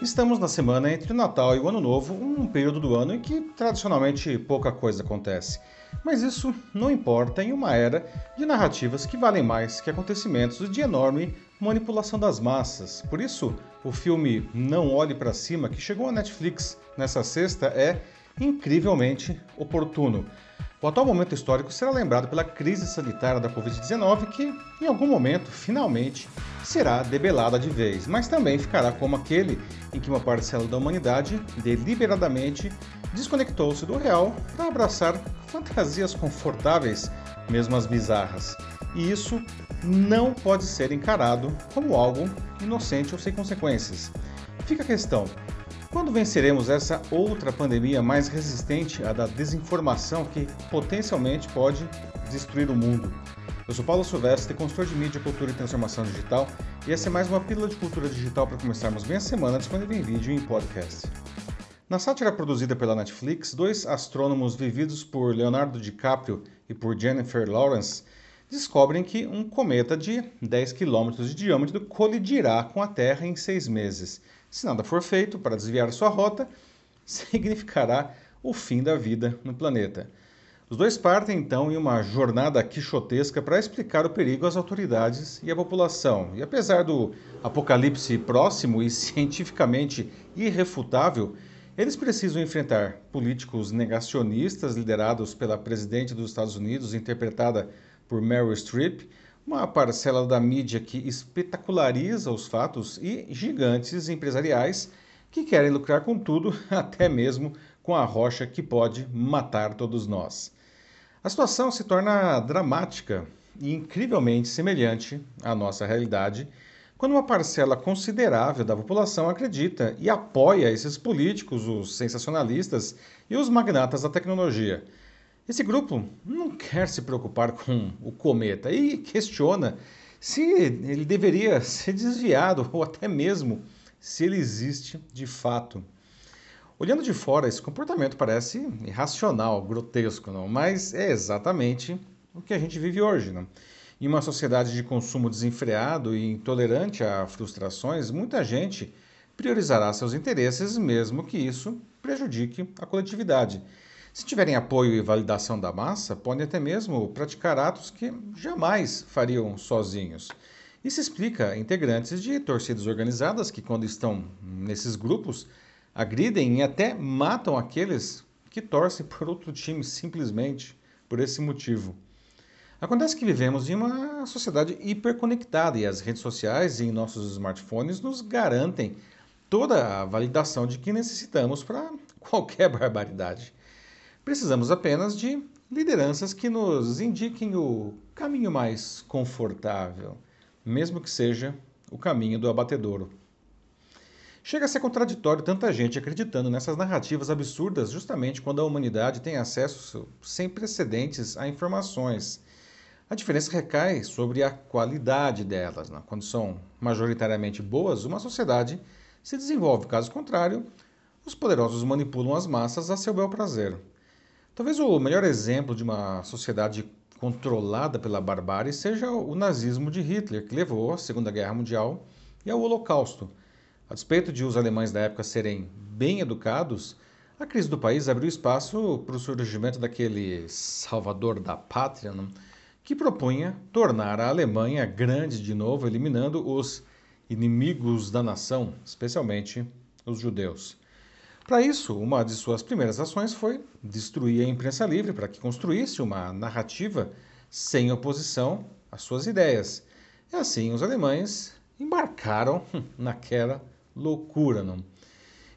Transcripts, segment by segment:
Estamos na semana entre o Natal e o Ano Novo, um período do ano em que tradicionalmente pouca coisa acontece. Mas isso não importa em uma era de narrativas que valem mais que acontecimentos de enorme manipulação das massas. Por isso, o filme Não Olhe para Cima, que chegou à Netflix nessa sexta, é incrivelmente oportuno. O atual momento histórico será lembrado pela crise sanitária da Covid-19, que, em algum momento, finalmente, será debelada de vez, mas também ficará como aquele em que uma parcela da humanidade deliberadamente desconectou-se do real para abraçar fantasias confortáveis, mesmo as bizarras. E isso não pode ser encarado como algo inocente ou sem consequências. Fica a questão: quando venceremos essa outra pandemia mais resistente à da desinformação que potencialmente pode destruir o mundo? Eu sou Paulo Silvestre, consultor de mídia, cultura e transformação digital, e essa é mais uma pílula de cultura digital para começarmos bem a semana, disponível em vídeo e em podcast. Na sátira produzida pela Netflix, dois astrônomos vividos por Leonardo DiCaprio e por Jennifer Lawrence descobrem que um cometa de 10 km de diâmetro colidirá com a Terra em seis meses se nada for feito para desviar sua rota, significará o fim da vida no planeta. Os dois partem então em uma jornada quixotesca para explicar o perigo às autoridades e à população. E apesar do apocalipse próximo e cientificamente irrefutável, eles precisam enfrentar políticos negacionistas liderados pela presidente dos Estados Unidos, interpretada por Meryl Streep, uma parcela da mídia que espetaculariza os fatos e gigantes empresariais que querem lucrar com tudo, até mesmo com a rocha que pode matar todos nós. A situação se torna dramática e incrivelmente semelhante à nossa realidade quando uma parcela considerável da população acredita e apoia esses políticos, os sensacionalistas e os magnatas da tecnologia esse grupo não quer se preocupar com o cometa e questiona se ele deveria ser desviado ou até mesmo se ele existe de fato. Olhando de fora, esse comportamento parece irracional, grotesco, não? mas é exatamente o que a gente vive hoje. Não? Em uma sociedade de consumo desenfreado e intolerante a frustrações, muita gente priorizará seus interesses, mesmo que isso prejudique a coletividade. Se tiverem apoio e validação da massa, podem até mesmo praticar atos que jamais fariam sozinhos. Isso explica integrantes de torcidas organizadas que, quando estão nesses grupos, agridem e até matam aqueles que torcem por outro time simplesmente por esse motivo. Acontece que vivemos em uma sociedade hiperconectada e as redes sociais e nossos smartphones nos garantem toda a validação de que necessitamos para qualquer barbaridade. Precisamos apenas de lideranças que nos indiquem o caminho mais confortável, mesmo que seja o caminho do abatedouro. Chega a ser contraditório tanta gente acreditando nessas narrativas absurdas justamente quando a humanidade tem acesso sem precedentes a informações. A diferença recai sobre a qualidade delas. Né? Quando são majoritariamente boas, uma sociedade se desenvolve. Caso contrário, os poderosos manipulam as massas a seu bel prazer. Talvez o melhor exemplo de uma sociedade controlada pela barbárie seja o nazismo de Hitler, que levou à Segunda Guerra Mundial e ao Holocausto. A despeito de os alemães da época serem bem educados, a crise do país abriu espaço para o surgimento daquele salvador da pátria que propunha tornar a Alemanha grande de novo, eliminando os inimigos da nação, especialmente os judeus. Para isso, uma de suas primeiras ações foi destruir a imprensa livre para que construísse uma narrativa sem oposição às suas ideias. E assim os alemães embarcaram naquela loucura, não?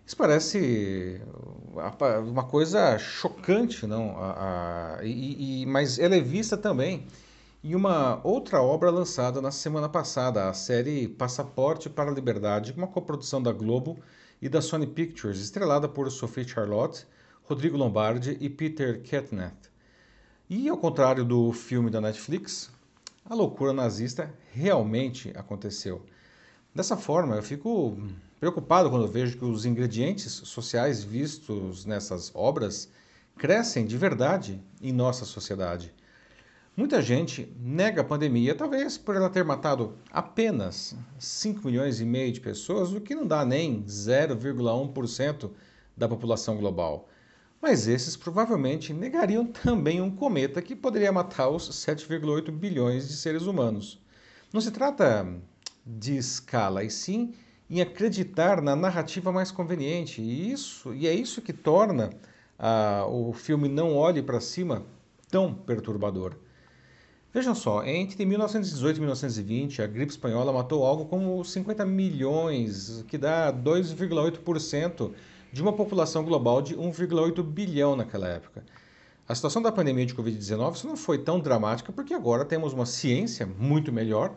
Isso parece uma coisa chocante, não? A, a, e, e, mas ela é vista também em uma outra obra lançada na semana passada, a série Passaporte para a Liberdade, uma coprodução da Globo e da Sony Pictures, estrelada por Sophie Charlotte, Rodrigo Lombardi e Peter Ketneth. E ao contrário do filme da Netflix, a loucura nazista realmente aconteceu. Dessa forma, eu fico preocupado quando vejo que os ingredientes sociais vistos nessas obras crescem de verdade em nossa sociedade. Muita gente nega a pandemia, talvez por ela ter matado apenas 5 milhões e meio de pessoas, o que não dá nem 0,1% da população global. Mas esses provavelmente negariam também um cometa que poderia matar os 7,8 bilhões de seres humanos. Não se trata de escala, e sim em acreditar na narrativa mais conveniente. E, isso, e é isso que torna ah, o filme Não Olhe para Cima tão perturbador. Vejam só, entre 1918 e 1920, a gripe espanhola matou algo como 50 milhões, que dá 2,8% de uma população global de 1,8 bilhão naquela época. A situação da pandemia de Covid-19 não foi tão dramática porque agora temos uma ciência muito melhor,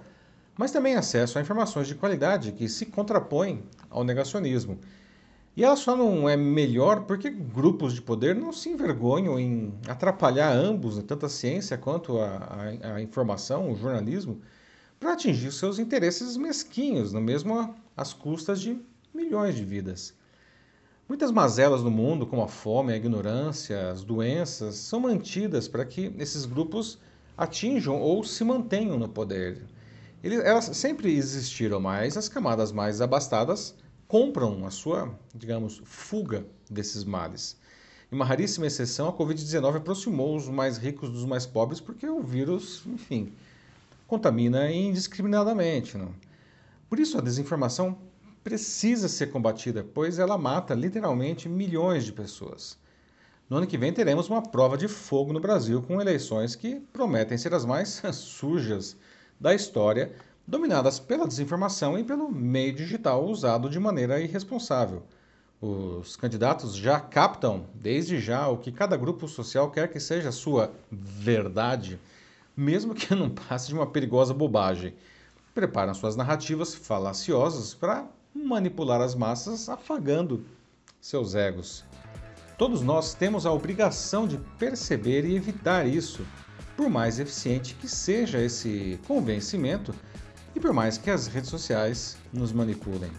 mas também acesso a informações de qualidade que se contrapõem ao negacionismo. E ela só não é melhor porque grupos de poder não se envergonham em atrapalhar ambos, né, tanto a ciência quanto a, a, a informação, o jornalismo, para atingir seus interesses mesquinhos, no mesmo às custas de milhões de vidas. Muitas mazelas no mundo, como a fome, a ignorância, as doenças, são mantidas para que esses grupos atinjam ou se mantenham no poder. Eles, elas sempre existiram, mas as camadas mais abastadas compram a sua, digamos, fuga desses males. Em uma raríssima exceção, a Covid-19 aproximou os mais ricos dos mais pobres porque o vírus, enfim, contamina indiscriminadamente. Não? Por isso, a desinformação precisa ser combatida, pois ela mata literalmente milhões de pessoas. No ano que vem teremos uma prova de fogo no Brasil com eleições que prometem ser as mais sujas da história, dominadas pela desinformação e pelo meio digital usado de maneira irresponsável. Os candidatos já captam, desde já, o que cada grupo social quer que seja a sua verdade, mesmo que não passe de uma perigosa bobagem. Preparam suas narrativas falaciosas para manipular as massas, afagando seus egos. Todos nós temos a obrigação de perceber e evitar isso, por mais eficiente que seja esse convencimento e por mais que as redes sociais nos manipulem.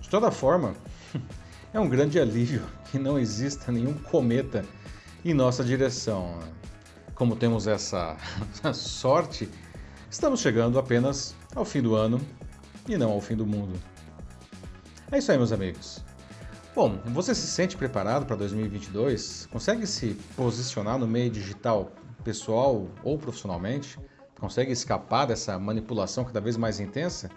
De toda forma, é um grande alívio que não exista nenhum cometa em nossa direção. Como temos essa sorte, estamos chegando apenas ao fim do ano e não ao fim do mundo. É isso aí, meus amigos. Bom, você se sente preparado para 2022? Consegue se posicionar no meio digital pessoal ou profissionalmente? Consegue escapar dessa manipulação cada vez mais intensa?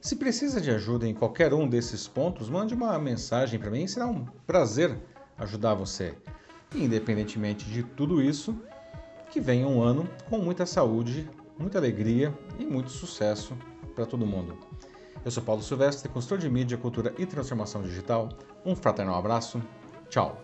Se precisa de ajuda em qualquer um desses pontos, mande uma mensagem para mim, será um prazer ajudar você. E, independentemente de tudo isso, que venha um ano com muita saúde, muita alegria e muito sucesso para todo mundo. Eu sou Paulo Silvestre, consultor de mídia, cultura e transformação digital. Um fraternal abraço. Tchau.